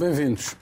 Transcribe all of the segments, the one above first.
Bem-vindos.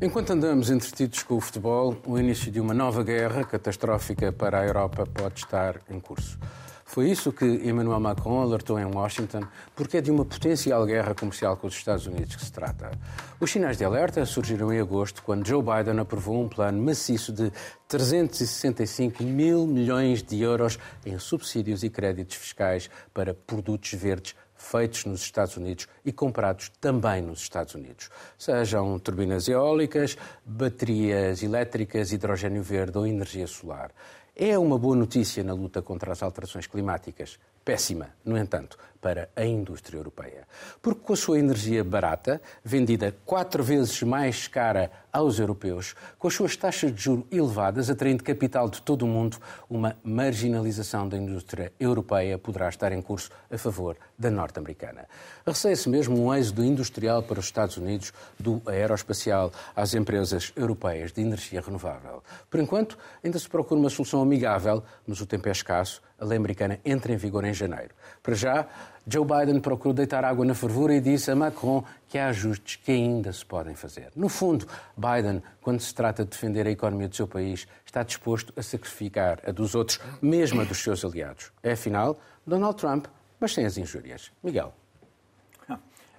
Enquanto andamos entretidos com o futebol, o início de uma nova guerra catastrófica para a Europa pode estar em curso. Foi isso que Emmanuel Macron alertou em Washington, porque é de uma potencial guerra comercial com os Estados Unidos que se trata. Os sinais de alerta surgiram em agosto, quando Joe Biden aprovou um plano maciço de 365 mil milhões de euros em subsídios e créditos fiscais para produtos verdes feitos nos Estados Unidos e comprados também nos Estados Unidos. Sejam turbinas eólicas, baterias elétricas, hidrogênio verde ou energia solar. É uma boa notícia na luta contra as alterações climáticas. Péssima, no entanto, para a indústria europeia. Porque com a sua energia barata, vendida quatro vezes mais cara aos europeus, com as suas taxas de juro elevadas, atraindo capital de todo o mundo, uma marginalização da indústria europeia poderá estar em curso a favor da norte-americana. Receia-se mesmo um êxodo industrial para os Estados Unidos, do aeroespacial às empresas europeias de energia renovável. Por enquanto, ainda se procura uma solução amigável, mas o tempo é escasso. A lei americana entra em vigor em janeiro. Para já, Joe Biden procurou deitar água na fervura e disse a Macron que há ajustes que ainda se podem fazer. No fundo, Biden, quando se trata de defender a economia do seu país, está disposto a sacrificar a dos outros, mesmo a dos seus aliados. É, afinal, Donald Trump, mas sem as injúrias. Miguel.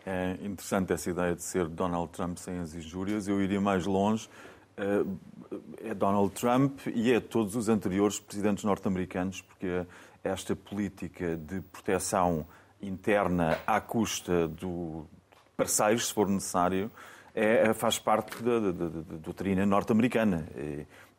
É interessante essa ideia de ser Donald Trump sem as injúrias. Eu iria mais longe. Eh, é Donald Trump e é todos os anteriores presidentes norte-americanos, porque esta política de proteção interna à custa do parceiros, se for necessário, é, faz parte da, da, da, da doutrina norte-americana.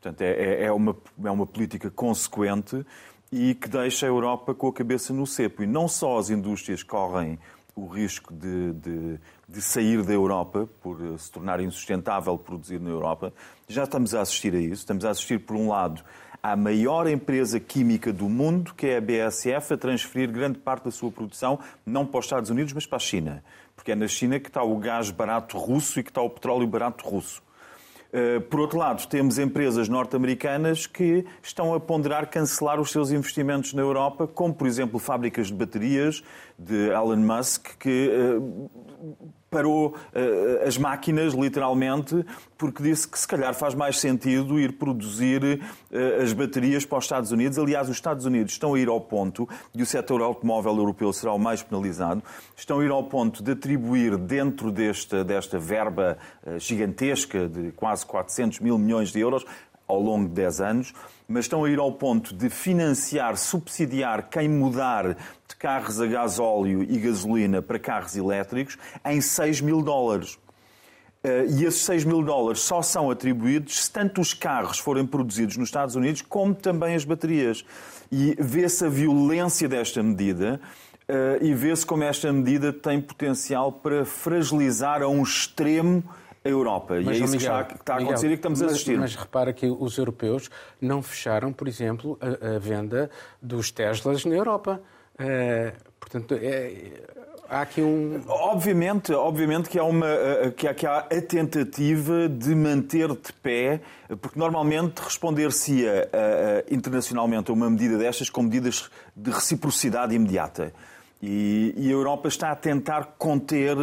Portanto, é, é, é, uma, é uma política consequente e que deixa a Europa com a cabeça no cepo. E não só as indústrias correm o risco de, de, de, sair da Europa por se tornar insustentável produzir na Europa. Já estamos a assistir a isso. Estamos a assistir, por um lado, à maior empresa química do mundo, que é a BASF, a transferir grande parte da sua produção não para os Estados Unidos, mas para a China. Porque é na China que está o gás barato russo e que está o petróleo barato russo. Eh, por outro lado, temos empresas norte-americanas que estão a ponderar cancelar os seus investimentos na Europa, como, por exemplo, fábricas de baterias de Elon Musk, que eh, parou uh, as máquinas, literalmente, porque disse que se calhar faz mais sentido ir produzir uh, as baterias para os Estados Unidos. Aliás, os Estados Unidos estão a ir ao ponto, e o setor automóvel europeu será o mais penalizado, estão a ir ao ponto de atribuir dentro desta, desta verba uh, gigantesca de quase 400 mil milhões de euros, ao longo de 10 anos, mas estão a ir ao ponto de financiar, subsidiar quem mudar carros a gasóleo e gasolina para carros elétricos em 6 mil dólares. Eh, e esses 6 mil dólares só são atribuídos se tanto os carros forem produzidos nos Estados Unidos como também as baterias. E vê-se a violência desta medida eh, e vê-se como esta medida tem potencial para fragilizar a um extremo a Europa. Mas, e é isso Miguel, que está, que está a acontecer Miguel, e que estamos a assistir. Mas, mas, repara que os europeus não fecharam, por exemplo, a, a venda dos Teslas na Europa. É, portanto, é, há aqui um. Obviamente, obviamente que há, uma, que há, que há a tentativa de manter de pé, porque normalmente responder-se-ia internacionalmente a uma medida destas com medidas de reciprocidade imediata. E, e a Europa está a tentar conter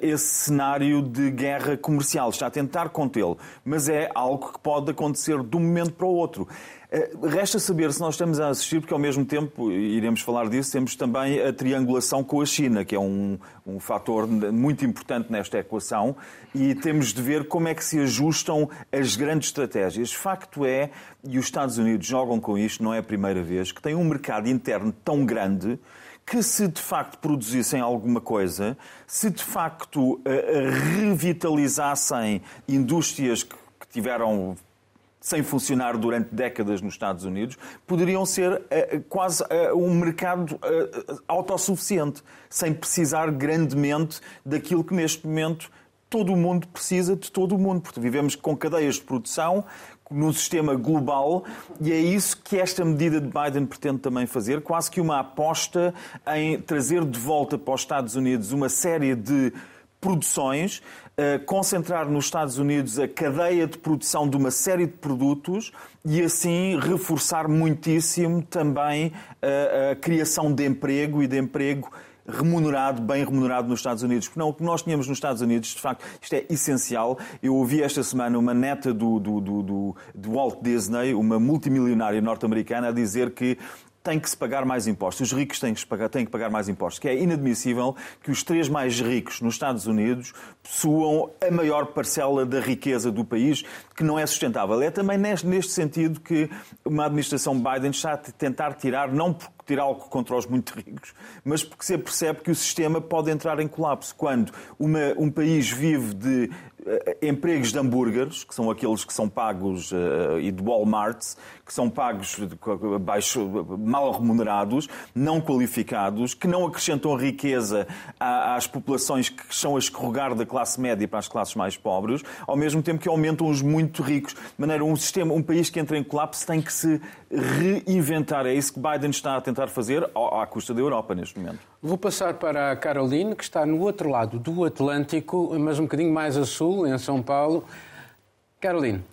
esse cenário de guerra comercial, está a tentar contê-lo, mas é algo que pode acontecer de um momento para o outro. Uh, resta saber se nós estamos a assistir, porque ao mesmo tempo, iremos falar disso, temos também a triangulação com a China, que é um, um fator muito importante nesta equação, e temos de ver como é que se ajustam as grandes estratégias. Facto é, e os Estados Unidos jogam com isto, não é a primeira vez, que têm um mercado interno tão grande que se de facto produzissem alguma coisa, se de facto eh, eh, revitalizassem indústrias que tiveram sem funcionar durante décadas nos Estados Unidos, poderiam ser eh, quase um mercado autossuficiente, sem precisar grandemente daquilo que neste momento todo o mundo precisa de todo o mundo, porque vivemos com cadeias de produção, num sistema global e é isso que esta medida de Biden pretende também fazer, quase que uma aposta em trazer de volta para os Estados Unidos uma série de produções, uh, concentrar nos Estados Unidos a cadeia de produção de uma série de produtos e assim reforçar muitíssimo também a, a criação de emprego e de emprego remunerado, bem remunerado nos Estados Unidos. Porque não, o que nós tínhamos nos Estados Unidos, de facto, isto é essencial. Eu ouvi esta semana uma neta do, do, do, do Walt Disney, uma multimilionária norte-americana, a dizer que tem que se pagar mais impostos. Os ricos têm que, pagar, têm que pagar mais impostos. Que é inadmissível que os três mais ricos nos Estados Unidos possuam a maior parcela da riqueza do país, que não é sustentável. É também neste sentido que uma administração Biden está a tentar tirar, não por tirar algo contra os muito ricos, mas porque se percebe que o sistema pode entrar em colapso. Quando uma, um país vive de empregos de hambúrgueres, que são aqueles que são pagos, uh, e de Walmarts, que são pagos baixo, mal remunerados, não qualificados, que não acrescentam riqueza às populações que estão a escorregar da classe média para as classes mais pobres, ao mesmo tempo que aumentam os muito ricos. De maneira, um sistema, um país que entra em colapso tem que se reinventar. É isso que Biden está a tentar fazer à custa da Europa neste momento. Vou passar para a Caroline, que está no outro lado do Atlântico, mas um bocadinho mais a sul, em São Paulo. Caroline.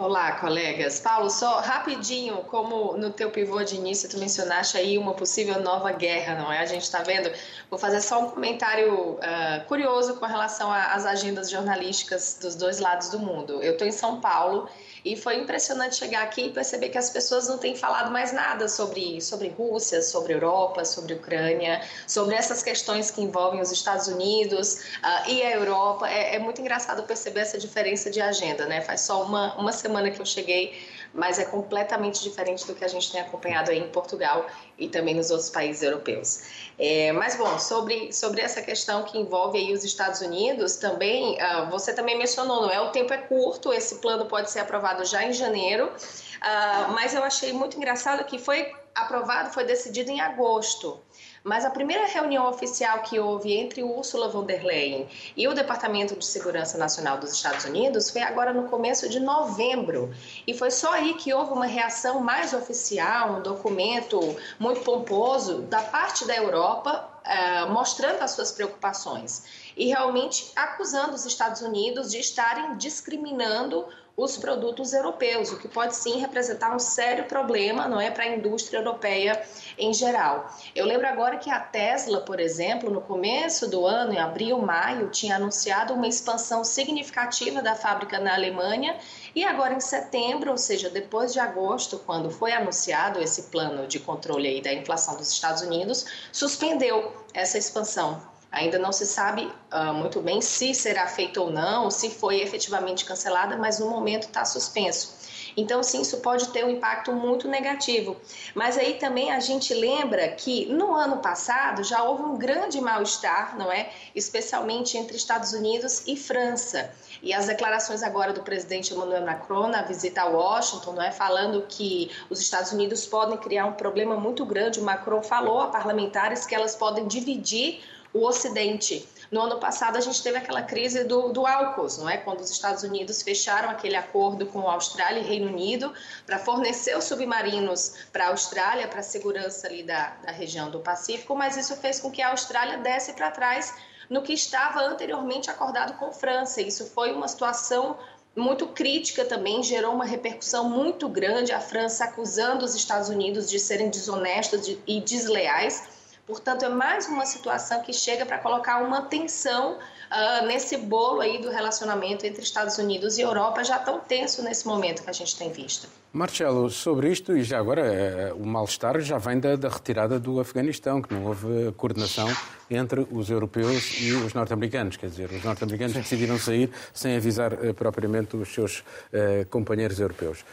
Olá, colegas. Paulo, só rapidinho, como no teu pivô de início tu mencionaste aí uma possível nova guerra, não é? A gente está vendo. Vou fazer só um comentário uh, curioso com relação às agendas jornalísticas dos dois lados do mundo. Eu estou em São Paulo e foi impressionante chegar aqui e perceber que as pessoas não têm falado mais nada sobre, sobre Rússia, sobre Europa, sobre Ucrânia, sobre essas questões que envolvem os Estados Unidos uh, e a Europa. É, é, muito engraçado perceber essa diferença de agenda, né? Faz só uma, uma semana que eu cheguei mas é completamente diferente do que a gente tem acompanhado aí em Portugal e também nos outros países europeus. É, mas bom, sobre, sobre essa questão que envolve aí os Estados Unidos, também uh, você também mencionou, não é? O tempo é curto, esse plano pode ser aprovado já em janeiro, uh, mas eu achei muito engraçado que foi aprovado, foi decidido em agosto. Mas a primeira reunião oficial que houve entre Ursula von der Leyen e o Departamento de Segurança Nacional dos Estados Unidos foi agora no começo de novembro. E foi só aí que houve uma reação mais oficial, um documento muito pomposo da parte da Europa, uh, mostrando as suas preocupações e realmente acusando os Estados Unidos de estarem discriminando os produtos europeus, o que pode sim representar um sério problema, não é, para a indústria europeia em geral. Eu lembro agora que a Tesla, por exemplo, no começo do ano, em abril, maio, tinha anunciado uma expansão significativa da fábrica na Alemanha e agora em setembro, ou seja, depois de agosto, quando foi anunciado esse plano de controle da inflação dos Estados Unidos, suspendeu essa expansão Ainda não se sabe uh, muito bem se será feito ou não, se foi efetivamente cancelada, mas no momento está suspenso. Então, sim, isso pode ter um impacto muito negativo. Mas aí também a gente lembra que no ano passado já houve um grande mal-estar, não é? Especialmente entre Estados Unidos e França. E as declarações agora do presidente Emmanuel Macron na visita a Washington, não é? Falando que os Estados Unidos podem criar um problema muito grande. O Macron falou a parlamentares que elas podem dividir o Ocidente. No ano passado, a gente teve aquela crise do, do AUKUS, não é? Quando os Estados Unidos fecharam aquele acordo com a Austrália e Reino Unido para fornecer os submarinos para a Austrália, para a segurança ali da, da região do Pacífico, mas isso fez com que a Austrália desse para trás no que estava anteriormente acordado com França. Isso foi uma situação muito crítica também, gerou uma repercussão muito grande, a França acusando os Estados Unidos de serem desonestos e desleais Portanto, é mais uma situação que chega para colocar uma tensão uh, nesse bolo aí do relacionamento entre Estados Unidos e Europa, já tão tenso nesse momento que a gente tem visto. Marcelo, sobre isto, e já agora, eh, o mal-estar já vem da, da, retirada do Afeganistão, que não houve coordenação entre os europeus e os norte-americanos. Quer dizer, os norte-americanos decidiram sair sem avisar uh, propriamente os seus uh, companheiros europeus.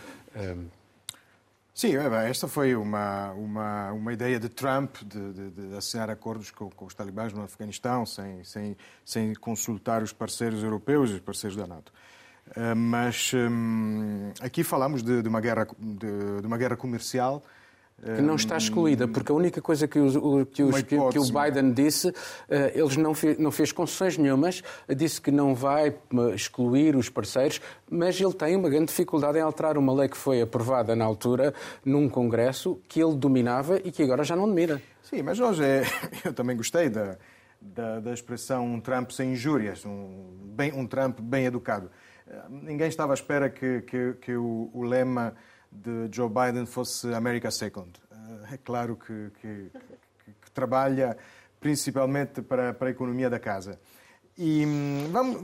Sim, é esta foi uma, uma, uma ideia de Trump de, de, de assinar acordos com, com, os talibãs no Afeganistão sem, sem, sem consultar os parceiros europeus e os parceiros da NATO. Eh, mas um, aqui falamos de, de uma guerra, de, uma guerra comercial que não está excluída, porque a única coisa que, o, que, os, que, que o Biden disse, eh, eles não, fez, não fez concessões nenhumas, disse que não vai eh, excluir os parceiros, mas ele tem uma grande dificuldade em alterar uma lei que foi aprovada na altura num Congresso que ele dominava e que agora já não domina. Sim, mas hoje é... eu também gostei da, da, da expressão um Trump sem injúrias, um, bem, um Trump bem educado. Eh, ninguém estava à espera que, que, que o, o lema de Joe Biden fosse America Second. Eh, é claro que, que, que trabalha principalmente para, para a economia da casa. E hum, vamos,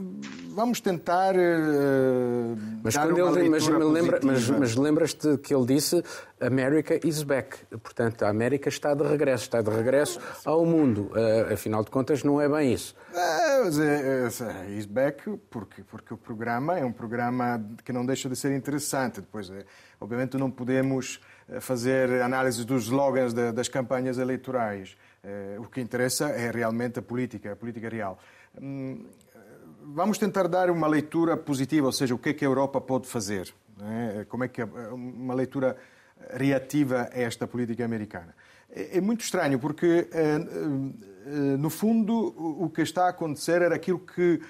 vamos tentar. Uh, mas quando ele mas, lembra, mas, mas lembras-te que ele disse America is back. Portanto, a América está de regresso, está de regresso ao mundo. Uh, afinal de contas, não é bem isso. Uh, is back porque, porque o programa é um programa que não deixa de ser interessante. Depois, é, obviamente, não podemos fazer análise dos slogans das campanhas eleitorais. o que interessa é realmente a política, a política real. Hum, vamos tentar dar uma leitura positiva, ou seja, o que é que a Europa pode fazer. É? Como é que uma leitura reativa a esta política americana. É, é muito estranho porque, eh, eh, no fundo, o que está a acontecer era aquilo que,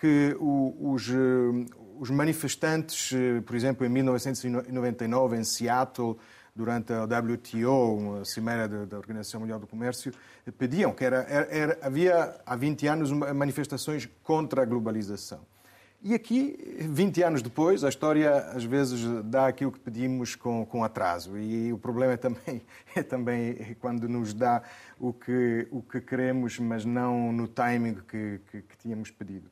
que os, eh, os manifestantes, por exemplo, em 1999, em Seattle, durante a WTO, a cimeira da Organização Mundial do Comércio, pediam que era, era, havia há 20 anos manifestações contra a globalização. E aqui, 20 anos depois, a história às vezes dá aquilo que pedimos com, com atraso. E o problema é também, é também quando nos dá o que, o que queremos, mas não no timing que, que, que tínhamos pedido.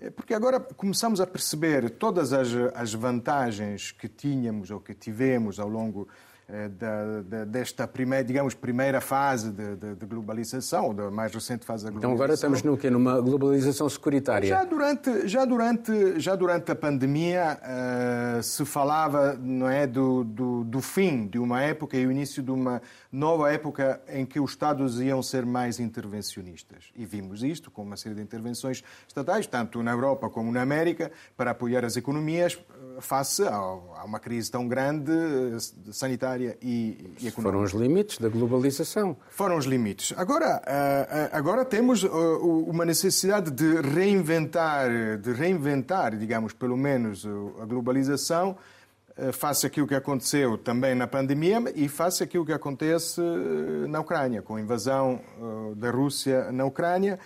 É porque agora começamos a perceber todas as, as vantagens que tínhamos ou que tivemos ao longo da, da, desta primeira, digamos, primeira fase de, de, de, globalização, ou da mais recente fase da globalização. Então agora estamos no quê? Numa globalização securitária? Já durante, já durante, já durante a pandemia uh, se falava não é, do, do, do, fim de uma época e o início de uma nova época em que os Estados iam ser mais intervencionistas. E vimos isto com uma série de intervenções estatais, tanto na Europa como na América, para apoiar as economias eh, face a, uma crise tão grande sanitária e, e económica. Foram os limites da globalização. Foram os limites. Agora, eh, eh, agora temos eh, uma necessidade de reinventar, de reinventar, digamos, pelo menos a globalização face aquilo que aconteceu também na pandemia e face aquilo que acontece na Ucrânia, com a invasão da Rússia na Ucrânia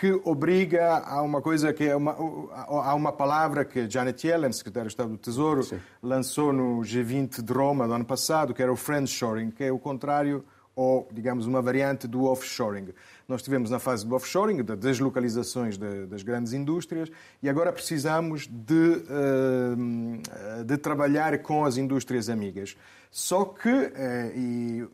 que obriga a uma coisa que é uma, a uma palavra que Janet Yellen, secretária de Estado do Tesouro, Sim. lançou no G20 de Roma do ano passado, que era o friendshoring, que é o contrário ou, digamos, uma variante do offshoring. Nós tivemos na fase do offshoring, das deslocalizações de, das grandes indústrias, e agora precisamos de, uh, de trabalhar com as indústrias amigas. Só que, uh, e,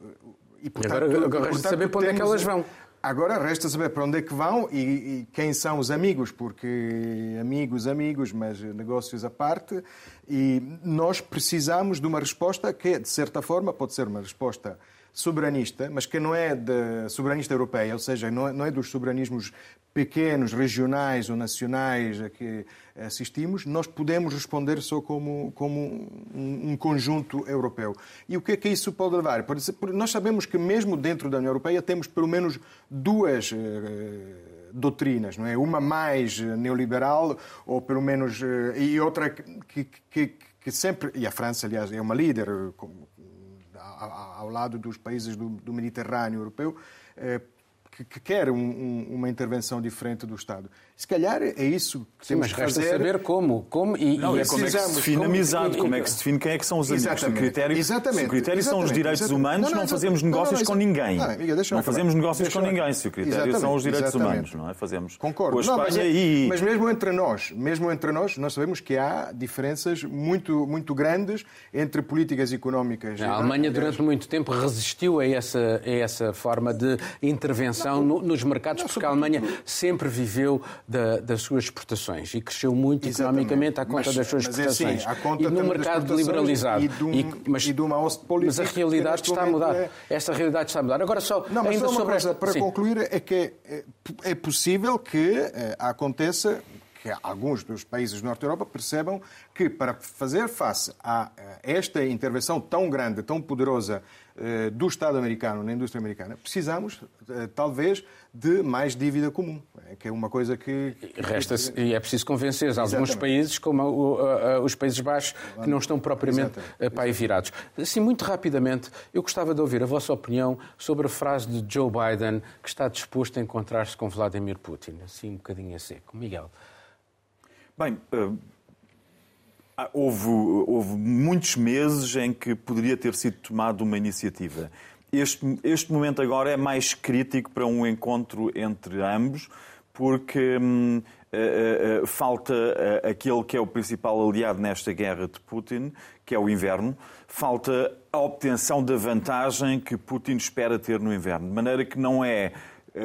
e, portanto, agora, agora portanto, saber para onde é que elas vão. Agora resta saber para onde é que vão e, e, quem são os amigos, porque amigos, amigos, mas negócios à parte. E nós precisamos de uma resposta que, de certa forma, pode ser uma resposta soberanista, mas que não é de soberanista europeia, ou seja, não é, não é dos soberanismos pequenos, regionais ou nacionais a que assistimos, nós podemos responder só como, como um, conjunto europeu. E o que é que isso pode levar? Nós sabemos que mesmo dentro da União Europeia temos pelo menos duas eh, doutrinas, não é? Uma mais neoliberal, ou pelo menos. Eh, e outra que, que, que sempre. E a França, aliás, é uma líder, ao lado dos países do, do Mediterrâneo europeu, eh, que, que quer um, um, uma intervenção diferente do Estado. Se calhar é isso que Sim, temos que fazer. saber como. como e, não, e é como é que se define como, amizade, como é que se define quem é que são os amigos. Se o critério, exatamente, se o critério são os direitos exatamente. humanos, não, não, não fazemos negócios não, com ninguém. Não, amiga, não fazemos negócios com ninguém. Se o critério são os direitos humanos, não é? Fazemos Concordo. com a Espanha mas, é- e... Mas mesmo entre nós, mesmo entre nós, nós sabemos que há diferenças muito, muito grandes entre políticas económicas. A Alemanha, durante muito tempo, resistiu a essa, a essa forma de intervenção nos mercados, porque a Alemanha sempre viveu da, das suas exportações e cresceu muito Exatamente. economicamente à conta mas, das suas exportações. É assim, e no mercado liberalizado. E de, um, e, mas, e de uma mas a realidade está a mudar. É... Esta realidade está a mudar. Agora só, Não, ainda sobre coisa, para Sim. concluir, é que é, é possível que é, aconteça que alguns dos países da Norte da Europa percebam que para fazer face a esta intervenção tão grande, tão poderosa eh, do Estado americano na indústria americana, precisamos, eh, talvez, de mais dívida comum, é que é uma coisa que... Resta e é preciso convencer Exatamente. alguns países, como os Países Baixos, que não estão propriamente eh, para aí virados. Assim, muito rapidamente, eu gostava de ouvir a vossa opinião sobre a frase de Joe Biden, que está disposto a encontrar-se com Vladimir Putin, assim um bocadinho a seco. Miguel. Bem, ah, houve, houve muitos meses em que poderia ter sido tomada uma iniciativa. este, este momento agora é mais crítico para um encontro entre ambos, porque hum, uh, uh, falta uh, aquele que é o principal aliado nesta guerra de Putin, que é o inverno. Falta a obtenção da vantagem que Putin espera ter no inverno. De maneira que não é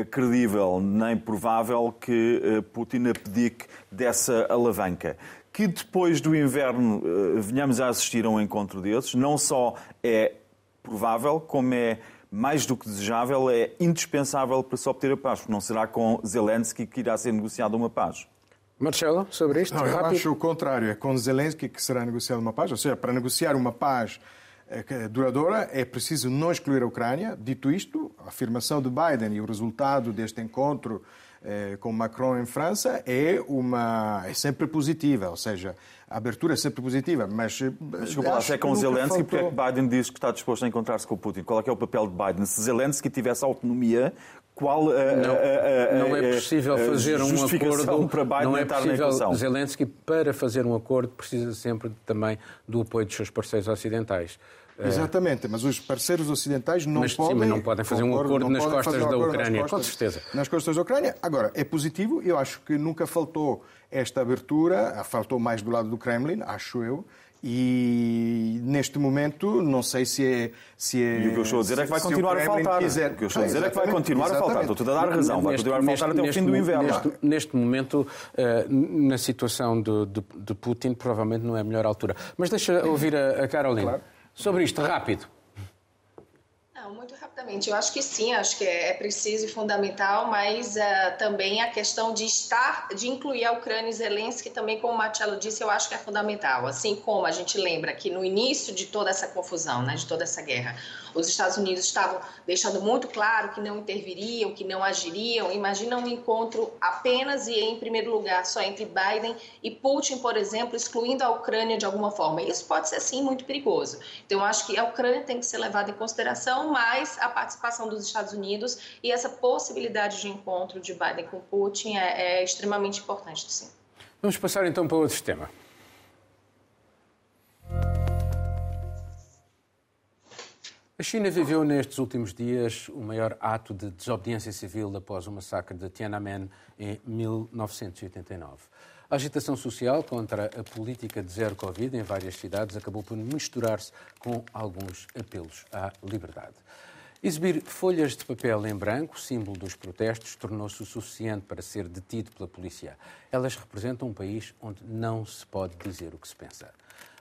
credível nem provável que Putin abdique dessa alavanca. Que depois do inverno venhamos a assistir a um encontro desses, não só é provável, como é mais do que desejável, é indispensável para se obter a paz, porque não será com Zelensky que irá ser negociada uma paz. Marcelo, sobre isto? Não, eu acho o contrário. É com Zelensky que será negociada uma paz. Ou seja, para negociar uma paz eh, duradoura é preciso não excluir a Ucrânia. Dito isto, a afirmação de Biden e o resultado deste encontro eh, com Macron em França é uma é sempre positiva, ou seja, a abertura é sempre positiva, mas... Eh, mas desculpa lá, se é com Zelensky, faltou... porque é que Biden diz que está disposto a encontrar-se com o Putin? Qual é, é o papel de Biden? Se Zelensky tivesse autonomia, qual não, não é possível fazer um acordo para Biden não é possível Zelensky para fazer um acordo precisa sempre também do apoio dos seus parceiros ocidentais. Exatamente, mas os parceiros ocidentais não mas, podem... Sim, mas não podem fazer um acordo nas costas da Ucrânia, costas, com certeza. Nas costas da Ucrânia. Agora, é positivo, eu acho que nunca faltou esta abertura, faltou mais do lado do Kremlin, acho eu, e neste momento não sei se é. Se é e o que eu estou a dizer é que vai continuar a faltar. Quiser... O que eu estou a dizer é que vai continuar a faltar. Estou-te a dar razão, vai continuar a faltar neste, até o fim do inverno. Neste, neste momento, uh, na situação de, de, de, Putin, provavelmente não é a melhor altura. Mas deixa ouvir a, a Carolina. Claro. Sobre isto, rápido. Não, muito rapidamente. Eu acho que sim, acho que é, é preciso e fundamental, mas uh, também a questão de estar, de incluir a Ucrânia e Zelensky também, como o Marcelo disse, eu acho que é fundamental. Assim como a gente lembra que no início de toda essa confusão, né, de toda essa guerra, os Estados Unidos estavam deixando muito claro que não interviriam, que não agiriam. Imagina um encontro apenas e em primeiro lugar só entre Biden e Putin, por exemplo, excluindo a Ucrânia de alguma forma. Isso pode ser sim muito perigoso. Então, eu acho que a Ucrânia tem que ser levada em consideração, mas a participação dos Estados Unidos e essa possibilidade de encontro de Biden com Putin é, é extremamente importante, sim. Vamos passar então para outro tema. A China viveu nestes últimos dias o maior ato de desobediência civil após o massacre de Tiananmen em 1989. A agitação social contra a política de zero Covid em várias cidades acabou por misturar-se com alguns apelos à liberdade. Exibir folhas de papel em branco, símbolo dos protestos, tornou-se o suficiente para ser detido pela polícia. Elas representam um país onde não se pode dizer o que se pensa.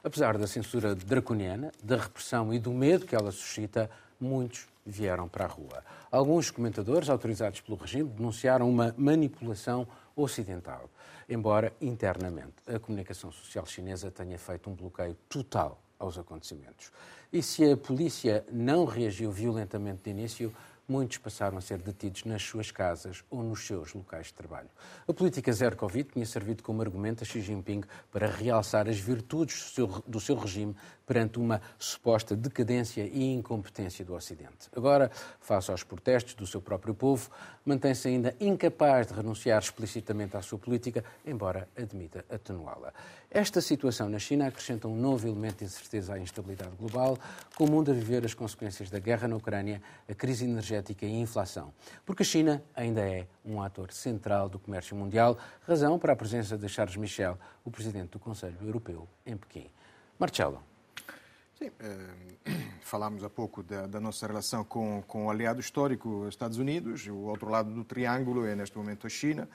Apesar da censura draconiana, da repressão e do medo que ela suscita, muitos vieram para a rua. Alguns comentadores autorizados pelo regime denunciaram uma manipulação ocidental, embora internamente a comunicação social chinesa tenha feito um bloqueio total aos acontecimentos. E se a polícia não reagiu violentamente de início, muitos passaram a ser detidos nas suas casas ou nos seus locais de trabalho. A política zero Covid tinha servido como argumento a Xi Jinping para realçar as virtudes do seu, do seu regime perante uma suposta decadência e incompetência do Ocidente. Agora, face aos protestos do seu próprio povo, mantém-se ainda incapaz de renunciar explicitamente à sua política, embora admita atenuá-la. Esta situação na China acrescenta um novo elemento de incerteza à instabilidade global, com o mundo a viver as consequências da guerra na Ucrânia, a crise energética e a inflação. Porque a China ainda é um ator central do comércio mundial, razão para a presença de Charles Michel, o presidente do Conselho Europeu, em Pequim. Marcelo. Sim, eh, falámos há pouco da, da, nossa relação com, com o aliado histórico, Estados Unidos, o outro lado do triângulo é neste momento a China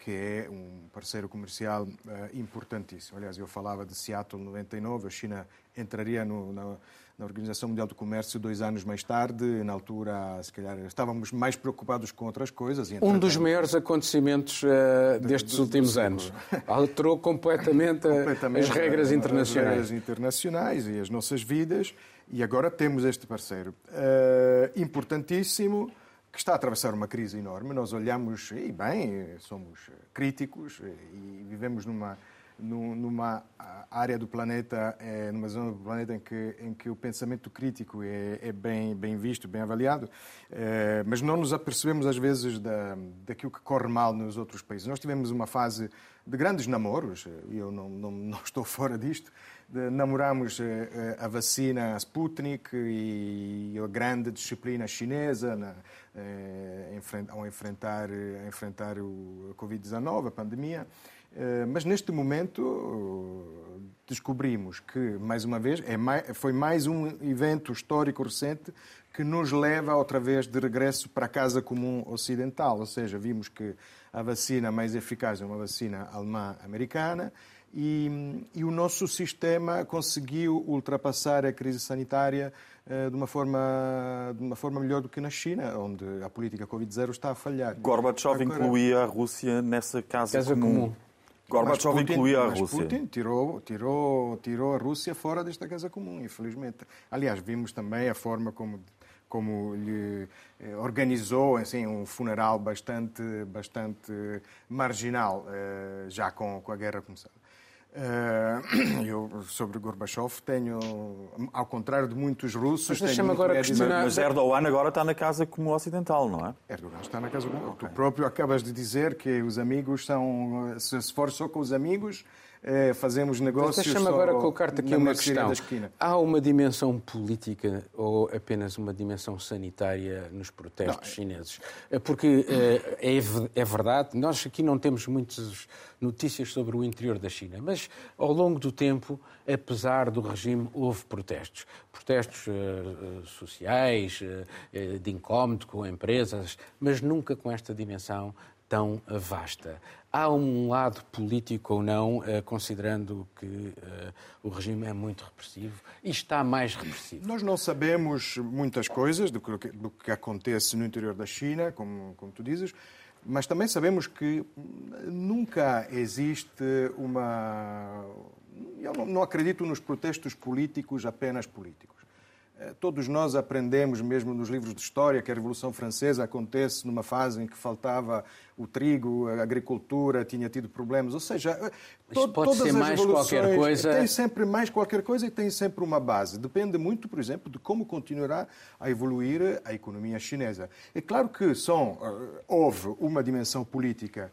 que é um parceiro comercial ah, importantíssimo. Aliás, eu falava de Seattle 99, a China entraria no, na, na, Organização Mundial do Comércio dois anos mais tarde. Na altura, se calhar, estávamos mais preocupados com outras coisas. Um dos maiores acontecimentos uh, destes do, últimos do anos. Alterou completamente, completamente, as regras internacionais. As regras internacionais e as nossas vidas. E agora temos este parceiro. Uh, importantíssimo que está a atravessar uma crise enorme. Nós olhamos, e bem, somos críticos e vivemos numa, numa área do planeta, é, numa zona do planeta em que, em que o pensamento crítico é, é bem, bem visto, bem avaliado, é, mas não nos apercebemos às vezes da, daquilo que corre mal nos outros países. Nós tivemos uma fase de grandes namoros, e eu não, não, não estou fora disto, namoramos a vacina Sputnik e a grande disciplina chinesa na, ao enfrentar, enfrentar o Covid-19, a pandemia. Mas neste momento descobrimos que, mais uma vez, é mais, foi mais um evento histórico recente que nos leva outra vez de regresso para a casa comum ocidental. Ou seja, vimos que a vacina mais eficaz é uma vacina alemã-americana e, e, o nosso sistema conseguiu ultrapassar a crise sanitária uh, de, uma forma, de uma forma melhor do que na China, onde a política Covid-0 está a falhar. Gorbachev Agora, incluía a Rússia nessa casa, casa comum. comum. Gorbachev Putin, incluía a Rússia. Putin tirou, tirou, tirou a Rússia fora desta casa comum, infelizmente. Aliás, vimos também a forma como como lhe eh, organizou assim um funeral bastante bastante marginal eh, já com, com a guerra começada. Uh, eu, sobre Gorbachev, tenho, ao contrário de muitos russos. Mas, tenho agora questionar... mas Erdogan agora está na casa como ocidental, não é? Erdogan está na casa como. Okay. Tu próprio acabas de dizer que os amigos são. Se esforçou com os amigos, é, fazemos negócios. Deixa-me agora colocar-te aqui uma questão. Há uma dimensão política ou apenas uma dimensão sanitária nos protestos não, é- chineses? É porque é, é, é verdade, nós aqui não temos muitas notícias sobre o interior da China, mas ao longo do tempo, apesar do regime, houve protestos. Protestos uh, sociais, uh, de incómodo com empresas, mas nunca com esta dimensão tão vasta. Há um lado político ou não, eh, considerando que uh, o regime é muito repressivo e está mais repressivo? Nós não sabemos muitas coisas do que, do que acontece no interior da China, como, como tu dizes, mas também sabemos que nunca existe uma. Eu não acredito nos protestos políticos apenas políticos. Eh, todos nós aprendemos, mesmo nos livros de história, que a Revolução Francesa acontece numa fase em que faltava o trigo, a agricultura tinha tido problemas. Ou seja, eh, to pode todas ser mais qualquer coisa. Tem sempre mais qualquer coisa e tem sempre uma base. Depende muito, por exemplo, de como continuará a evoluir a economia chinesa. É claro que são, eh, houve uma dimensão política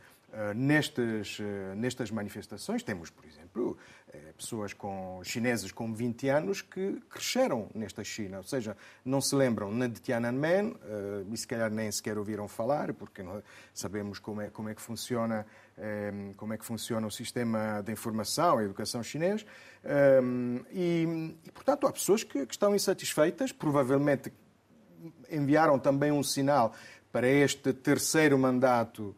nestas, nestas manifestações. Temos, por exemplo, eh, pessoas com chineses com 20 anos que cresceram nesta China, ou seja, não se lembram nem de Tiananmen eh, e se calhar nem sequer ouviram falar, porque sabemos como é, como é que funciona eh, como é que funciona o sistema de informação, a educação chinês, e, e portanto há pessoas que, que estão insatisfeitas, provavelmente enviaram também um sinal para este terceiro mandato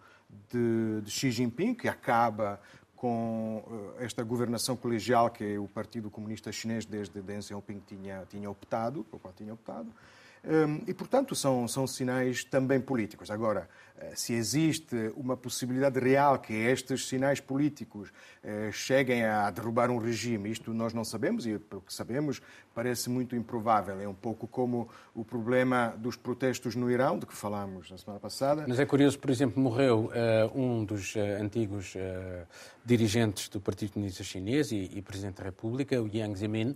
de, de Xi Jinping, que acaba com eh, esta governação colegial que o Partido Comunista Chinês desde Deng Xiaoping tinha, tinha optado, o qual tinha optado. Hum, e, portanto, são, são sinais também políticos. Agora, se existe uma possibilidade real que estes sinais políticos eh, cheguem a derrubar um regime, isto nós não sabemos e, pelo que sabemos, parece muito improvável. É um pouco como o problema dos protestos no Irão, de que falámos na semana passada. Mas é curioso, por exemplo, morreu uh, um dos uh, antigos uh, dirigentes do Partido Comunista Chinês e, e, Presidente da República, o Jiang Zemin,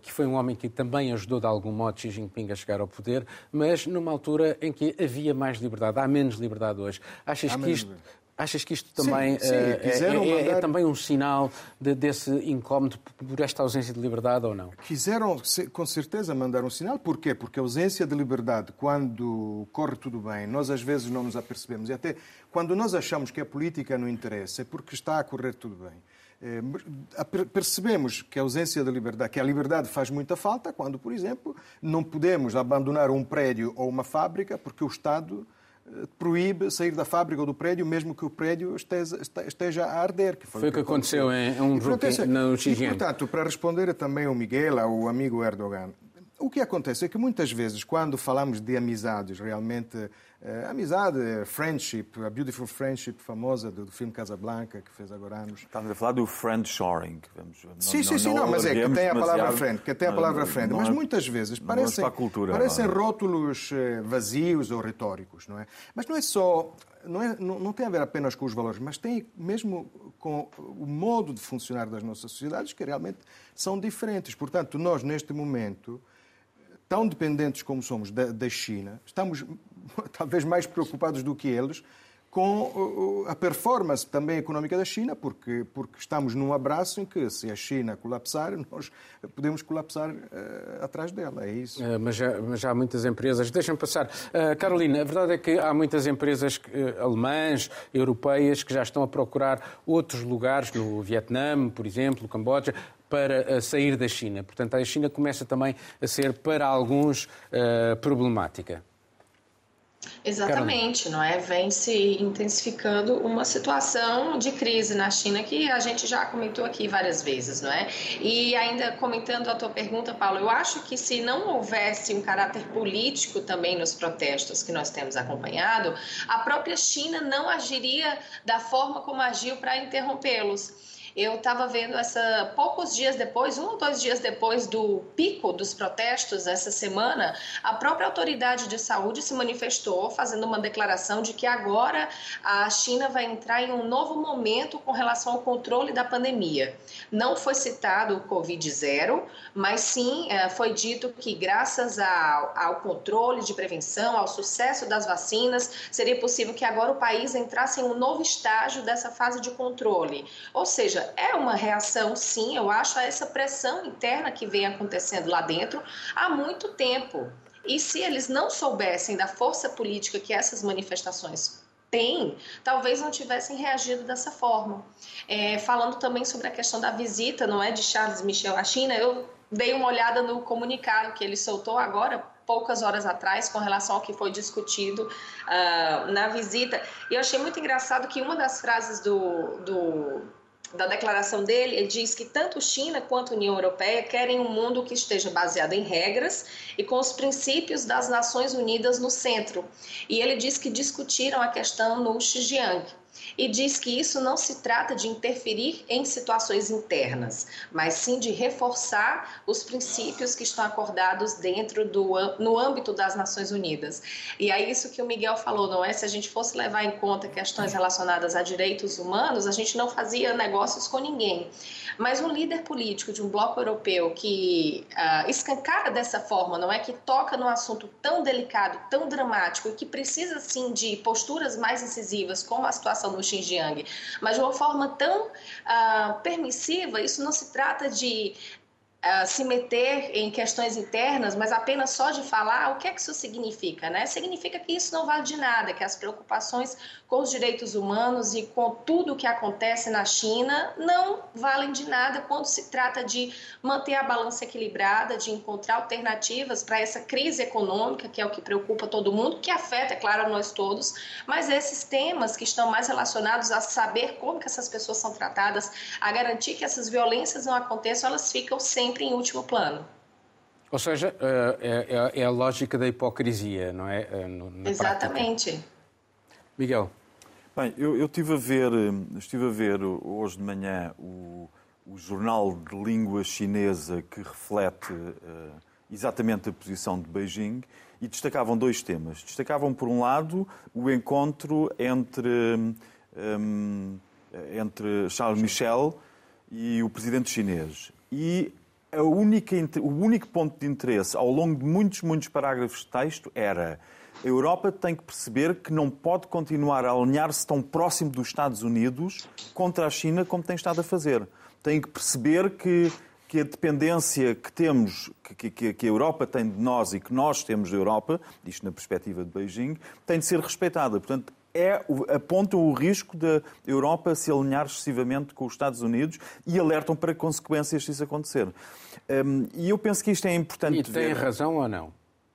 que foi um homem que também ajudou de algum modo Xi Jinping a chegar ao poder, mas numa altura em que havia mais liberdade, há menos liberdade hoje. Achas que isto Achas que isto também sim, sim, é, é, é, é, também um sinal de, desse incómodo por esta ausência de liberdade ou não? Quiseram, com certeza, mandar um sinal. Porquê? Porque a ausência de liberdade, quando corre tudo bem, nós às vezes não nos apercebemos. E até quando nós achamos que a política não interessa, é porque está a correr tudo bem. É, percebemos que a ausência de liberdade, que a liberdade faz muita falta quando, por exemplo, não podemos abandonar um prédio ou uma fábrica porque o Estado proíbe sair da fábrica ou do prédio, mesmo que o prédio esteja, esteja a arder. Que foi, foi o que, que aconteceu em um grupo no Xinjiang. portanto, para responder também ao Miguel, ao amigo Erdogan, o que acontece é que muitas vezes, quando falamos de amizades, realmente, uh, amizade, friendship, a beautiful friendship famosa do, do, filme Casablanca, que fez agora anos. Estamos a falar do friendshoring. Vamos, não, sim, sim, sim, não, mas é que tem a palavra friend, que tem a palavra friend. Mas é- muitas vezes parecem, cultura, parecem rótulos eh, vazios ou retóricos, não é? Mas não é só não, é, não, não, tem a ver apenas com os valores, mas tem mesmo com o modo de funcionar das nossas sociedades que realmente são diferentes. Portanto, nós, neste momento, tão dependentes como somos da, da China, estamos talvez mais preocupados do que eles com a performance também económica da China, porque, porque estamos num abraço em que, se a China colapsar, nós podemos colapsar uh, atrás dela. É isso. Uh, mas, já, mas já há muitas empresas. Deixa-me passar. Uh, Carolina, a verdade é que há muitas empresas alemãs, europeias, que já estão a procurar outros lugares, no Vietnã, por exemplo, no Camboja, para sair da China. Portanto, a China começa também a ser, para alguns, problemática. Exatamente, não é? Vem se intensificando uma situação de crise na China que a gente já comentou aqui várias vezes, não é? E ainda comentando a tua pergunta, Paulo, eu acho que se não houvesse um caráter político também nos protestos que nós temos acompanhado, a própria China não agiria da forma como agiu para interrompê-los. Eu estava vendo essa poucos dias depois, um ou dois dias depois do pico dos protestos essa semana, a própria autoridade de saúde se manifestou fazendo uma declaração de que agora a China vai entrar em um novo momento com relação ao controle da pandemia. Não foi citado o Covid zero, mas sim é, foi dito que graças ao, ao controle de prevenção, ao sucesso das vacinas, seria possível que agora o país entrasse em um novo estágio dessa fase de controle. Ou seja, é uma reação, sim, eu acho, a essa pressão interna que vem acontecendo lá dentro há muito tempo. E se eles não soubessem da força política que essas manifestações têm, talvez não tivessem reagido dessa forma. É, falando também sobre a questão da visita, não é, de Charles Michel à China, eu dei uma olhada no comunicado que ele soltou agora, poucas horas atrás, com relação ao que foi discutido uh, na visita. E eu achei muito engraçado que uma das frases do, do da declaração dele, ele diz que tanto China quanto União Europeia querem um mundo que esteja baseado em regras e com os princípios das Nações Unidas no centro. E ele diz que discutiram a questão no Xinjiang e diz que isso não se trata de interferir em situações internas, mas sim de reforçar os princípios que estão acordados dentro do no âmbito das Nações Unidas. E é isso que o Miguel falou, não é? Se a gente fosse levar em conta questões relacionadas a direitos humanos, a gente não fazia negócios com ninguém. Mas um líder político de um bloco europeu que uh, escancara dessa forma, não é? Que toca num assunto tão delicado, tão dramático e que precisa, sim, de posturas mais incisivas, como a situação no Xinjiang, mas de uma forma tão uh, permissiva, isso não se trata de uh, se meter em questões internas, mas apenas só de falar, o que é que isso significa? Né? Significa que isso não vale de nada, que as preocupações com os direitos humanos e com tudo o que acontece na China não valem de nada quando se trata de manter a balança equilibrada, de encontrar alternativas para essa crise econômica, que é o que preocupa todo mundo, que afeta, é claro, nós todos, mas esses temas que estão mais relacionados a saber como que essas pessoas são tratadas, a garantir que essas violências não aconteçam, elas ficam sempre em último plano. Ou seja, eh, é, é, é a lógica da hipocrisia, não é? Eh, na Exatamente. Prática. Miguel. Bem, eu, eu estive, a ver, estive a ver hoje de manhã o, o jornal de língua chinesa que reflete uh, exatamente a posição de Beijing e destacavam dois temas. Destacavam, por um lado, o encontro entre, um, entre Charles Michel e o presidente chinês. E a única, o único ponto de interesse ao longo de muitos, muitos parágrafos de texto era a Europa tem que perceber que não pode continuar a alinhar-se tão próximo dos Estados Unidos contra a China como tem estado a fazer. Tem que perceber que, que a dependência que temos, que, que, que a Europa tem de nós e que nós temos da Europa, isto na perspectiva de Beijing, tem de ser respeitada. Portanto, é, apontam o risco da Europa se alinhar excessivamente com os Estados Unidos e alertam para consequências se isso acontecer. Um, e eu penso que isto é importante. E tem ver. razão ou não?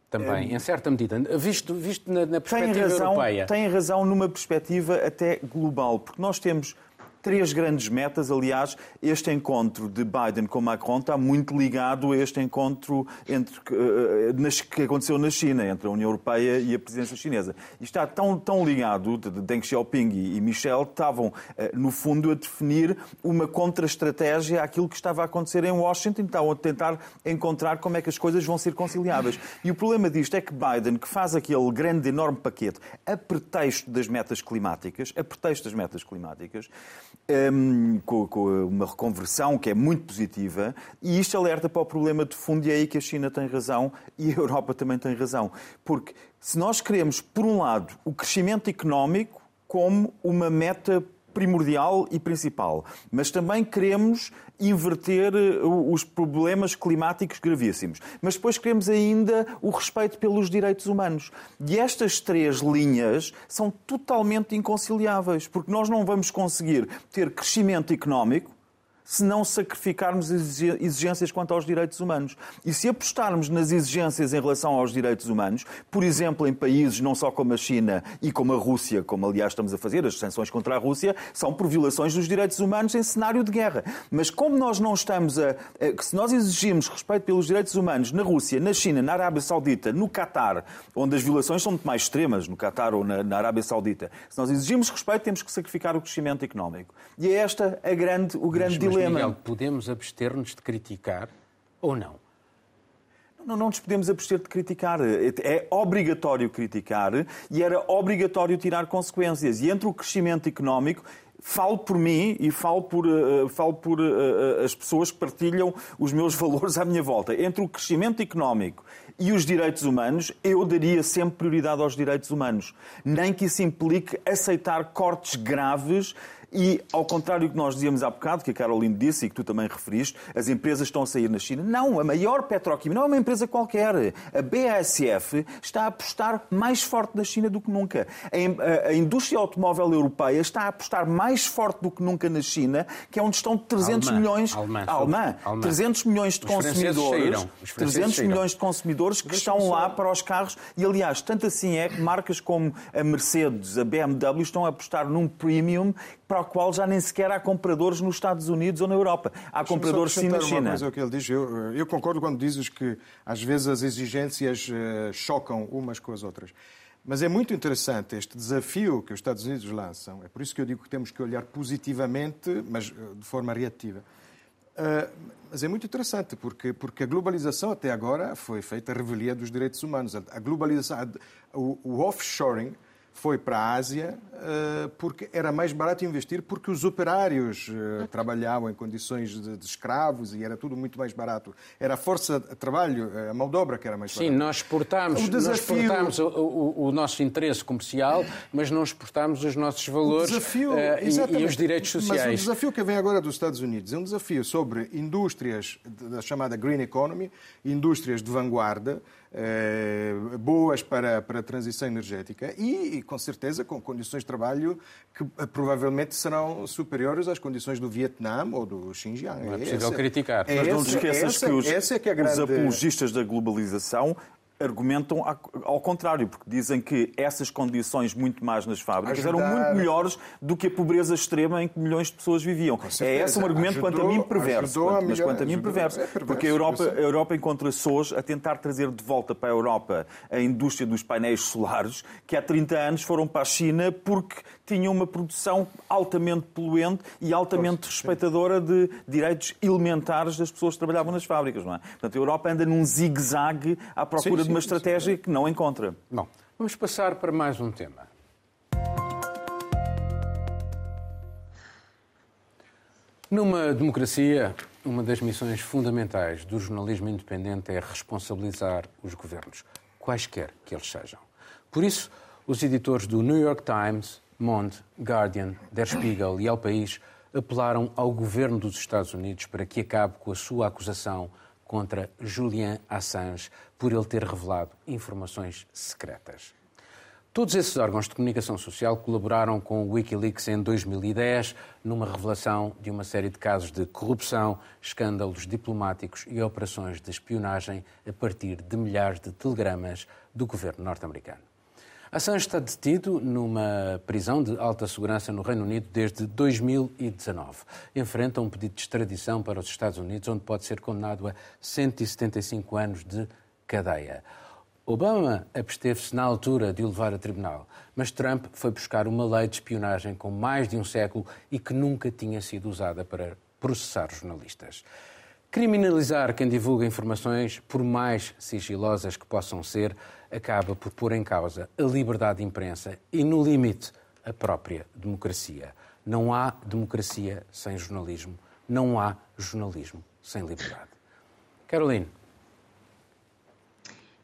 Também, um, em certa medida, visto, visto na, na perspectiva tem razão, europeia. Tem razão numa perspectiva até global, porque nós temos três grandes metas. Aliás, este encontro de Biden com Macron está muito ligado a este encontro entre, que aconteceu na China, entre a União Europeia e a presidência chinesa. E está tão, tão ligado, de Deng Xiaoping e, Michel estavam, uh, no fundo, a definir uma contra-estratégia àquilo que estava a acontecer em Washington, estavam a tentar encontrar como é que as coisas vão ser conciliáveis. E o problema disto é que Biden, que faz aquele grande, enorme paquete a pretexto das metas climáticas, a pretexto das metas climáticas, um, com, com, uma reconversão que é muito positiva, e isto alerta para o problema de fundo, e é aí que a China tem razão e a Europa também tem razão. Porque se nós queremos, por um lado, o crescimento económico, como uma meta primordial e principal, mas também queremos inverter eh, os problemas climáticos gravíssimos. Mas depois queremos ainda o respeito pelos direitos humanos. E estas três linhas são totalmente inconciliáveis, porque nós não vamos conseguir ter crescimento económico se não sacrificarmos exigências quanto aos direitos humanos. E se apostarmos nas exigências em relação aos direitos humanos, por exemplo, em países não só como a China e como a Rússia, como aliás estamos a fazer, as sanções contra a Rússia, são por violações dos direitos humanos em cenário de guerra. Mas como nós não estamos a. Se nós exigimos respeito pelos direitos humanos na Rússia, na China, na Arábia Saudita, no Catar, onde as violações são muito mais extremas, no Catar ou na, na Arábia Saudita, se nós exigimos respeito, temos que sacrificar o crescimento económico. E é esta a grande, o grande dilema problema. Miguel, podemos abster-nos de criticar ou não? Não, não nos podemos abster de criticar. É obrigatório criticar e era obrigatório tirar consequências. E entre o crescimento económico falo por mim e falo por, uh, falo por uh, as pessoas que partilham os meus valores à minha volta. Entre o crescimento económico e os direitos humanos, eu daria sempre prioridade aos direitos humanos. Nem que isso implique aceitar cortes graves e, ao contrário do que nós dizíamos há bocado, que a Caroline disse e que tu também referiste, as empresas estão a sair na China. Não, a maior petroquímica não é uma empresa qualquer. A BASF está a apostar mais forte na China do que nunca. A, indústria automóvel europeia está a apostar mais forte do que nunca na China, que é onde estão 300 Alemã. milhões... Alemã. Alemã. Alemã. 300 milhões de Os consumidores... 300 saíram. milhões de consumidores que estão lá para os carros. E, aliás, tanto assim é que marcas como a Mercedes, a BMW, estão a apostar num premium para o qual já nem sequer há compradores nos Estados Unidos ou na Europa. Há compradores sim na China. Uma coisa que ele diz. Eu, eu, concordo quando dizes que às vezes as exigências uh, chocam umas com as outras. Mas é muito interessante este desafio que os Estados Unidos lançam. É por isso que eu digo que temos que olhar positivamente, mas uh, de forma reativa. Uh, mas é muito interessante porque porque a globalização até agora foi feita revelia dos direitos humanos. A globalização, o, o offshoring foi para a Ásia uh, porque era mais barato investir porque os operários uh, trabalhavam em condições de, escravos e era tudo muito mais barato. Era a força de trabalho, a mão de obra que era mais Sim, nós exportámos, o, desafio... nós exportámos o, o, o, nosso interesse comercial, mas não exportámos os nossos valores desafio, uh, e, e, os direitos sociais. Mas o desafio que vem agora dos Estados Unidos é um desafio sobre indústrias da chamada green economy, indústrias de vanguarda, eh, boas para, para a transição energética e, com certeza, com condições de trabalho que eh, provavelmente serão superiores às condições do Vietnã ou do Xinjiang. Não é possível essa, criticar. Mas não te esqueças essa, que os, é que é grande... os apologistas da globalização argumentam ao contrário, porque dizem que essas condições muito más nas fábricas Ajudar... eram muito melhores do que a pobreza extrema em que milhões de pessoas viviam. É esse um argumento ajudou, quanto a mim perverso. Quanto, mas quanto a mim perverso. É perverso. Porque a Europa, a Europa encontra-se hoje a tentar trazer de volta para a Europa a indústria dos painéis solares, que há 30 anos foram para a China porque tinham uma produção altamente poluente e altamente respeitadora de direitos elementares das pessoas que trabalhavam nas fábricas. Não é? Portanto, a Europa anda num zigue-zague à procura de uma estratégia que não encontra. Bom, vamos passar para mais um tema. Numa democracia, uma das missões fundamentais do jornalismo independente é responsabilizar os governos, quaisquer que eles sejam. Por isso, os editores do New York Times, Monde, Guardian, Der Spiegel e El País apelaram ao governo dos Estados Unidos para que acabe com a sua acusação contra Julian Assange por ele ter revelado informações secretas. Todos esses órgãos de comunicação social colaboraram com o Wikileaks em 2010 numa revelação de uma série de casos de corrupção, escândalos diplomáticos e operações de espionagem a partir de milhares de telegramas do governo norte-americano. Assange está detido numa prisão de alta segurança no Reino Unido desde 2019. Enfrenta um pedido de extradição para os Estados Unidos, onde pode ser condenado a 175 anos de cadeia. Obama absteve-se na altura de o levar a tribunal, mas Trump foi buscar uma lei de espionagem com mais de um século e que nunca tinha sido usada para processar jornalistas. Criminalizar quem divulga informações, por mais sigilosas que possam ser, acaba por pôr em causa a liberdade de imprensa e, no limite, a própria democracia. Não há democracia sem jornalismo, não há jornalismo sem liberdade. Caroline.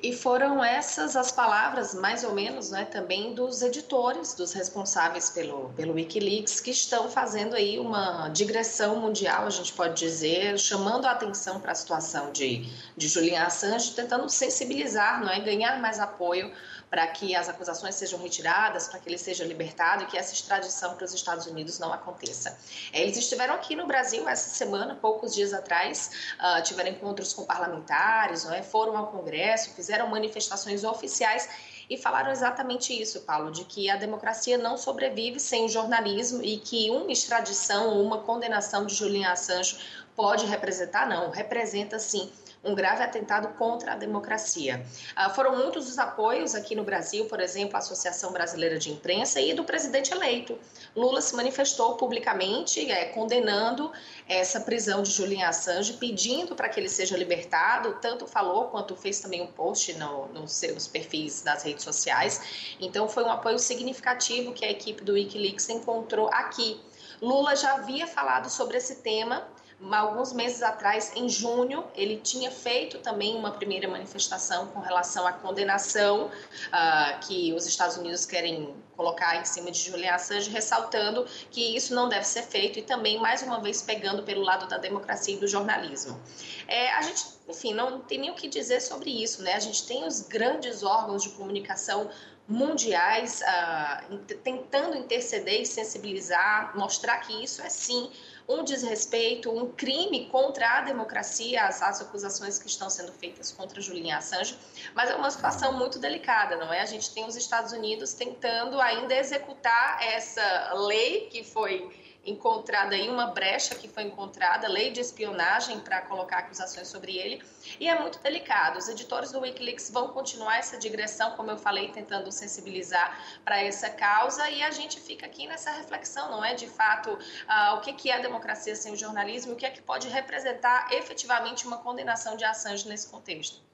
E foram essas as palavras, mais ou menos, né, também dos editores, dos responsáveis pelo, pelo Wikileaks, que estão fazendo aí uma digressão mundial, a gente pode dizer, chamando a atenção para a situação de, de Julian Assange, tentando sensibilizar, não é, ganhar mais apoio para que as acusações sejam retiradas, para que ele seja libertado e que essa extradição para os Estados Unidos não aconteça. É, eles estiveram aqui no Brasil essa semana, poucos dias atrás, uh, tiveram encontros com parlamentares, é? foram ao Congresso, fizeram manifestações oficiais e falaram exatamente isso, Paulo, de que a democracia não sobrevive sem o jornalismo e que uma extradição uma condenação de Julian Assange pode representar, não, representa sim um grave atentado contra a democracia. Ah, foram muitos os apoios aqui no Brasil, por exemplo, a Associação Brasileira de Imprensa e do presidente eleito. Lula se manifestou publicamente é, condenando essa prisão de Julian Assange, pedindo para que ele seja libertado, tanto falou quanto fez também um post no, nos seus perfis das redes sociais. Então foi um apoio significativo que a equipe do Wikileaks encontrou aqui. Lula já havia falado sobre esse tema alguns meses atrás, em junho, ele tinha feito também uma primeira manifestação com relação à condenação uh, que os Estados Unidos querem colocar em cima de Julian Assange, ressaltando que isso não deve ser feito e também, mais uma vez, pegando pelo lado da democracia e do jornalismo. É, a gente, enfim, não tem nem o que dizer sobre isso, né? A gente tem os grandes órgãos de comunicação mundiais uh, tentando interceder e sensibilizar, mostrar que isso é sim um desrespeito, um crime contra a democracia, as, as acusações que estão sendo feitas contra Julian Assange, mas é uma situação muito delicada, não é? A gente tem os Estados Unidos tentando ainda executar essa lei que foi encontrada aí uma brecha que foi encontrada, lei de espionagem para colocar acusações sobre ele, e é muito delicado. Os editores do WikiLeaks vão continuar essa digressão, como eu falei, tentando sensibilizar para essa causa, e a gente fica aqui nessa reflexão, não é? De fato, uh, o que, que é a democracia sem o jornalismo, o que é que pode representar efetivamente uma condenação de Assange nesse contexto.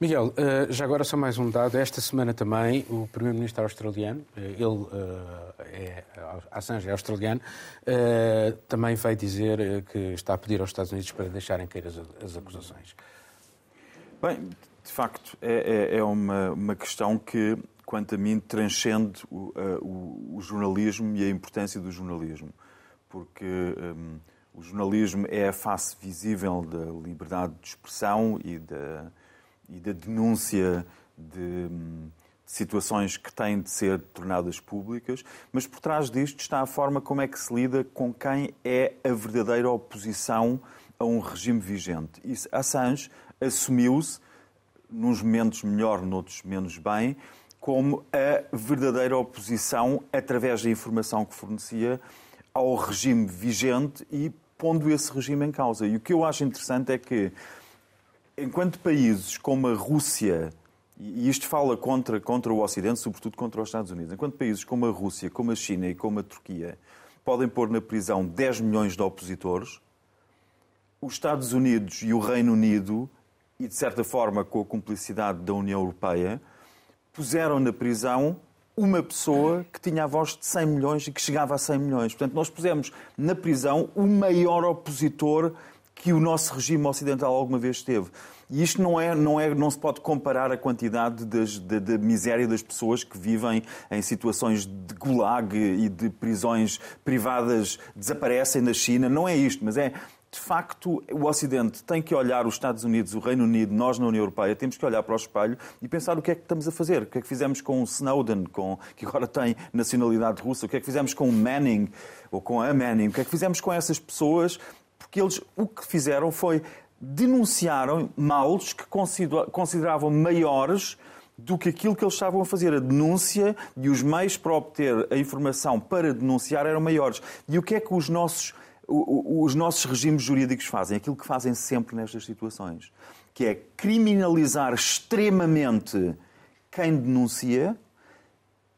Miguel, eh, já agora só mais um dado. Esta semana também o primeiro-ministro australiano, eh, ele eh, é, Assange é australiano, também vai dizer que está a pedir aos Estados Unidos para deixarem cair as, acusações. Bem, de facto, é, é, é uma, uma questão que, quanto a mim, transcende o, o, o jornalismo e a importância do jornalismo. Porque um, o jornalismo é a face visível da liberdade de expressão e da e da denúncia de, de, situações que têm de ser tornadas públicas, mas por trás disto está a forma como é que se lida com quem é a verdadeira oposição a um regime vigente. E Assange assumiu-se, nos momentos melhor, noutros menos bem, como a verdadeira oposição através da informação que fornecia ao regime vigente e pondo esse regime em causa. E o que eu acho interessante é que enquanto países como a Rússia, e isto fala contra, contra o Ocidente, sobretudo contra os Estados Unidos, enquanto países como a Rússia, como a China e como a Turquia podem pôr na prisão 10 milhões de opositores, os Estados Unidos e o Reino Unido, e de certa forma com a cumplicidade da União Europeia, puseram na prisão uma pessoa que tinha a voz de 100 milhões e que chegava a 100 milhões. Portanto, nós pusemos na prisão o maior opositor que o nosso regime ocidental alguma vez teve. E isto não, é, não, é, não se pode comparar a quantidade da miséria das pessoas que vivem em situações de gulag e de prisões privadas desaparecem na China. Não é isto, mas é de facto, o Ocidente tem que olhar os Estados Unidos, o Reino Unido, nós na União Europeia, temos que olhar para o espelho e pensar o que é que estamos a fazer. O que é que fizemos com o Snowden, com, que agora tem nacionalidade russa? O que é que fizemos com o Manning, ou com a Manning? O que é que fizemos com essas pessoas porque eles o que fizeram foi denunciaram males que consideravam maiores do que aquilo que eles estavam a fazer. A denúncia e os meios para obter a informação para denunciar eram maiores. E o que é que os nossos, os nossos regimes jurídicos fazem? Aquilo que fazem sempre nestas situações, que é criminalizar extremamente quem denuncia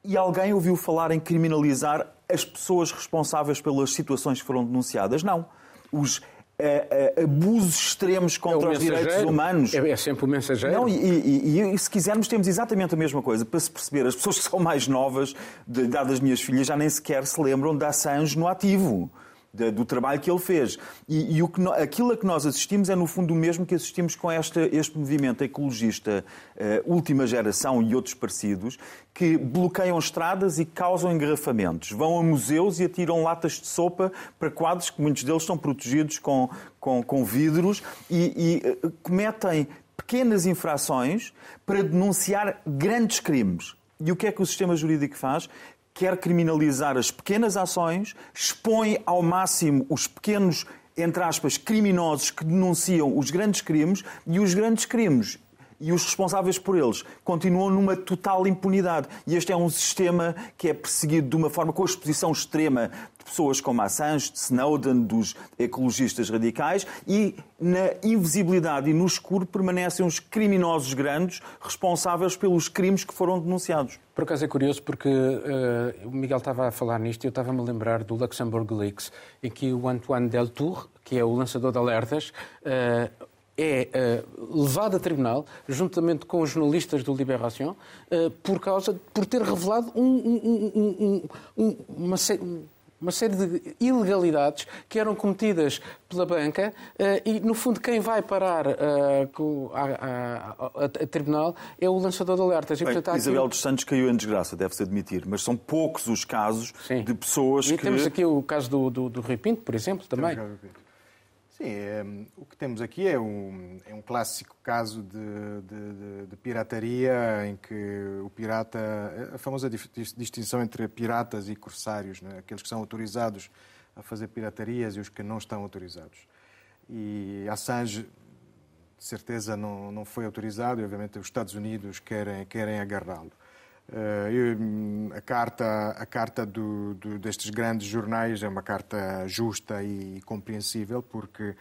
e alguém ouviu falar em criminalizar as pessoas responsáveis pelas situações que foram denunciadas. Não os uh, uh, abusos extremos contra é os direitos humanos. É, é, sempre o mensageiro. Não, e, e, e, se quisermos, temos exatamente a mesma coisa. Para se perceber, as pessoas que são mais novas, de idade das minhas filhas, já nem sequer se lembram da Assange no ativo. Do trabalho que ele fez. E, e o que, aquilo a que nós assistimos é, no fundo, o mesmo que assistimos com esta, este movimento ecologista uh, última geração e outros parecidos, que bloqueiam estradas e causam engarrafamentos. Vão a museus e atiram latas de sopa para quadros que muitos deles são protegidos com, com, com vidros e, e uh, cometem pequenas infrações para denunciar grandes crimes. E o que é que o sistema jurídico faz? Quer criminalizar as pequenas ações, expõe ao máximo os pequenos, entre aspas, criminosos que denunciam os grandes crimes e os grandes crimes e os responsáveis por eles continuam numa total impunidade. E este é um sistema que é perseguido de uma forma com a exposição extrema de pessoas como Assange, de Snowden, dos ecologistas radicais e na invisibilidade e no escuro permanecem os criminosos grandes responsáveis pelos crimes que foram denunciados. Por acaso é curioso porque uh, o Miguel estava a falar nisto e eu estava-me a lembrar do Luxembourg Leaks, em que o Antoine Deltour, que é o lançador de alertas, uh, é uh, levado a tribunal, juntamente com os jornalistas do Libération, uh, por causa por ter revelado um, um, um, uma, uma, série de ilegalidades que eram cometidas pela banca uh, e, no fundo, quem vai parar a, a, a, a, tribunal é o lançador de alertas. E, portanto, Isabel dos Santos caiu em desgraça, deve-se admitir, mas são poucos os casos Sim. de pessoas e que... temos aqui o caso do, do, do Rui Pinto, por exemplo, também. Sim, é, o que temos aqui é um, é um clássico caso de, de, de, pirataria em que o pirata. a famosa distinção entre piratas e corsários, né? aqueles que são autorizados a fazer piratarias e os que não estão autorizados. E Assange, de certeza, não, não foi autorizado e, obviamente, os Estados Unidos querem, querem agarrá-lo. Uh, a carta, a carta do, do, destes grandes jornais é uma carta justa e compreensível, porque.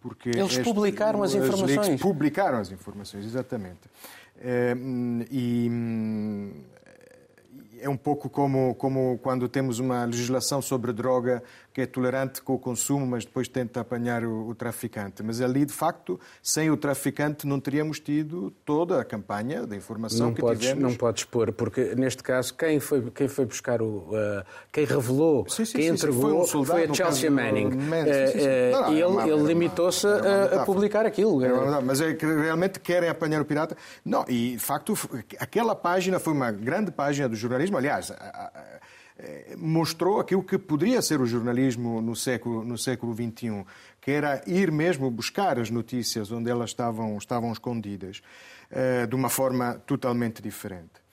porque Eles este, publicaram as informações. Publicaram as informações, exatamente. Uh, e é um pouco como, como quando temos uma legislação sobre droga que é tolerante com o consumo, mas depois tenta apanhar o, o, traficante. Mas ali, de facto, sem o traficante não teríamos tido toda a campanha de informação não que podes, tivemos. Não podes pôr, porque neste caso quem foi, quem foi buscar o... Uh, quem revelou, sim, sim, quem sim, entregou foi, um soldado, foi a Chelsea Manning. Uh, uh, e ele, ele limitou-se a, a, publicar aquilo. É mas é que realmente querem apanhar o pirata. Não, e de facto aquela página foi uma grande página do jornalismo. Aliás, eh, mostrou aquilo que poderia ser o jornalismo no século, no século XXI, que era ir mesmo buscar as notícias onde elas estavam, estavam escondidas, eh, de uma forma totalmente diferente.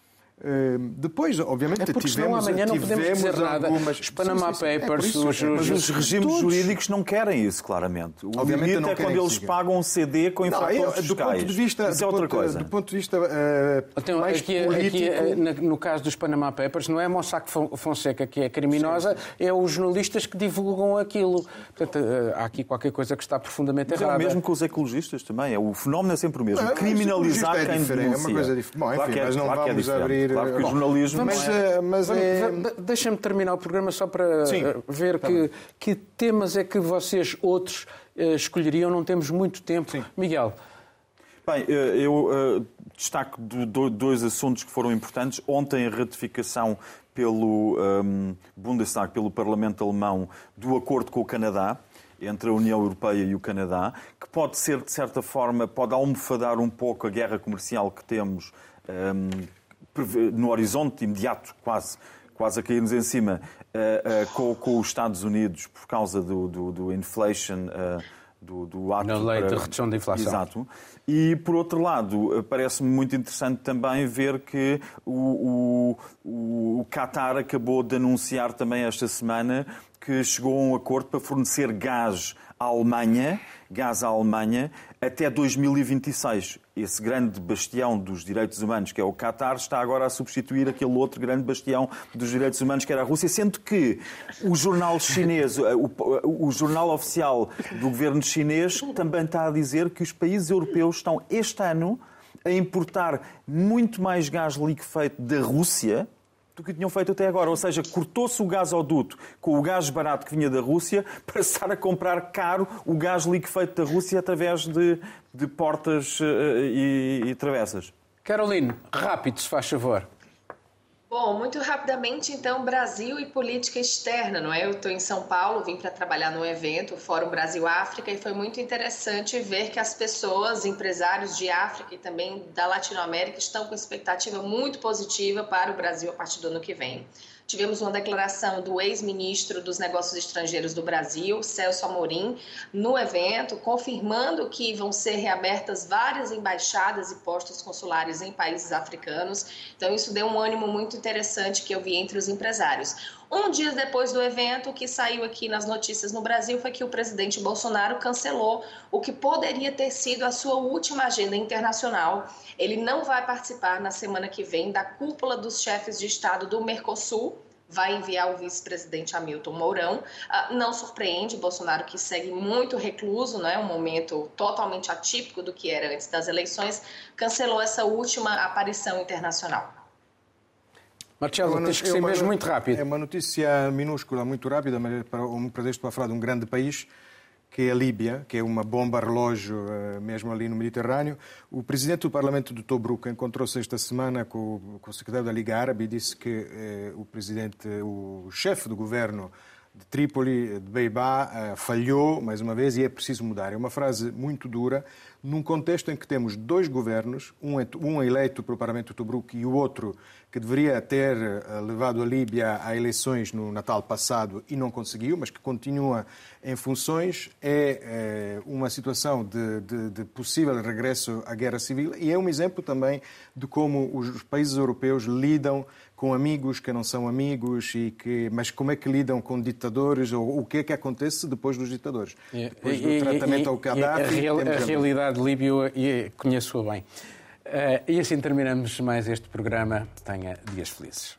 Ehm, depois, obviamente, é porque tivemos, amanhã não podemos dizer nada. Algumas... Os Panama sim, sim, sim. Papers, é isso, os, é, mas os regimes todos... jurídicos não querem isso, claramente. O obviamente limite é quando eles siga. pagam um CD com infratores do ponto de vista, isso é outra ponto, coisa. Do ponto de vista uh, então, mais aqui, político... Aqui, no caso dos Panama Papers, não é Mossack Fonseca que é criminosa, é os jornalistas que divulgam aquilo. Portanto, uh, há aqui qualquer coisa que está profundamente mas errada. é o mesmo com os ecologistas também. É, o fenómeno é sempre o mesmo. Não, Criminalizar é quem denuncia. É uma coisa diferente. Bom, enfim, mas não vamos abrir... Claro que o jornalismo Vamos, é... mas é... Deixa-me terminar o programa só para Sim, eh, ver tá que, que temas é que vocês outros uh, escolheriam. Não temos muito tempo. Sim. Miguel. Bem, eh, eu destaco dois assuntos que foram importantes. Ontem, a ratificação pelo um, Bundestag, pelo Parlamento Alemão, do acordo com o Canadá entre a União Europeia e o Canadá, que pode ser, de certa forma, pode almofadar um pouco a guerra comercial que temos um, no horizonte imediato, quase, quase a cair-nos em cima, uh, uh, com, com, os Estados Unidos por causa do, do, do inflation. Uh, do, do ato Na lei para... de redução da inflação. Exato. E, por outro lado, parece-me muito interessante também ver que o, o, o Qatar acabou de anunciar também esta semana que chegou a um acordo para fornecer gás à Alemanha, gás à Alemanha, até 2026. Esse grande bastião dos direitos humanos, que é o Qatar, está agora a substituir aquele outro grande bastião dos direitos humanos, que era a Rússia, sendo que o jornal chinês, o, o jornal oficial do governo chinês, também está a dizer que os países europeus estão este ano a importar muito mais gás liquefeito da Rússia do que tinham feito até agora. Ou seja, cortou-se o gasoduto com o gás barato que vinha da Rússia para estar a comprar caro o gás liquefeito da Rússia através de, de portas uh, e, e travessas. Caroline, rápido, se faz favor. Bom, muito rapidamente, então, Brasil e política externa, não é? Eu estou em São Paulo, vim para trabalhar no evento, o Fórum Brasil-África, e foi muito interessante ver que as pessoas, empresários de África e também da Latinoamérica, estão com expectativa muito positiva para o Brasil a partir do ano que vem. Tivemos uma declaração do ex-ministro dos Negócios Estrangeiros do Brasil, Celso Amorim, no evento, confirmando que vão ser reabertas várias embaixadas e postos consulares em países africanos. Então, isso deu um ânimo muito interessante que eu vi entre os empresários. Um dia depois do evento, o que saiu aqui nas notícias no Brasil foi que o presidente Bolsonaro cancelou o que poderia ter sido a sua última agenda internacional. Ele não vai participar na semana que vem da cúpula dos chefes de Estado do Mercosul, vai enviar o vice-presidente Hamilton Mourão. Uh, não surpreende Bolsonaro, que segue muito recluso, né, um momento totalmente atípico do que era antes das eleições, cancelou essa última aparição internacional. Marcelo, tens que ser mesmo muito rápido. É uma notícia minúscula, muito rápida, mas é para um pretexto para falar de um grande país, que é a Líbia, que é uma bomba relógio eh, mesmo ali no Mediterrâneo. O presidente do Parlamento de Tobruk encontrou-se esta semana com, o secretário da Liga Árabe e disse que eh, o presidente, o chefe do governo de Trípoli, de Beibá, eh, falhou mais uma vez e é preciso mudar. É uma frase muito dura, num contexto em que temos dois governos, um, um eleito para o Parlamento de Tobruk e o outro que deveria ter eh, levado a Líbia a eleições no Natal passado e não conseguiu, mas que continua em funções, é, é uma situação de, de, de, possível regresso à guerra civil e é um exemplo também de como os países europeus lidam com amigos que não são amigos e que mas como é que lidam com ditadores ou o que é que acontece depois dos ditadores? Depois do tratamento ao Gaddafi a, real, a realidade líbia conheço-a bem. Uh, e assim terminamos mais este programa. Tenha dias felizes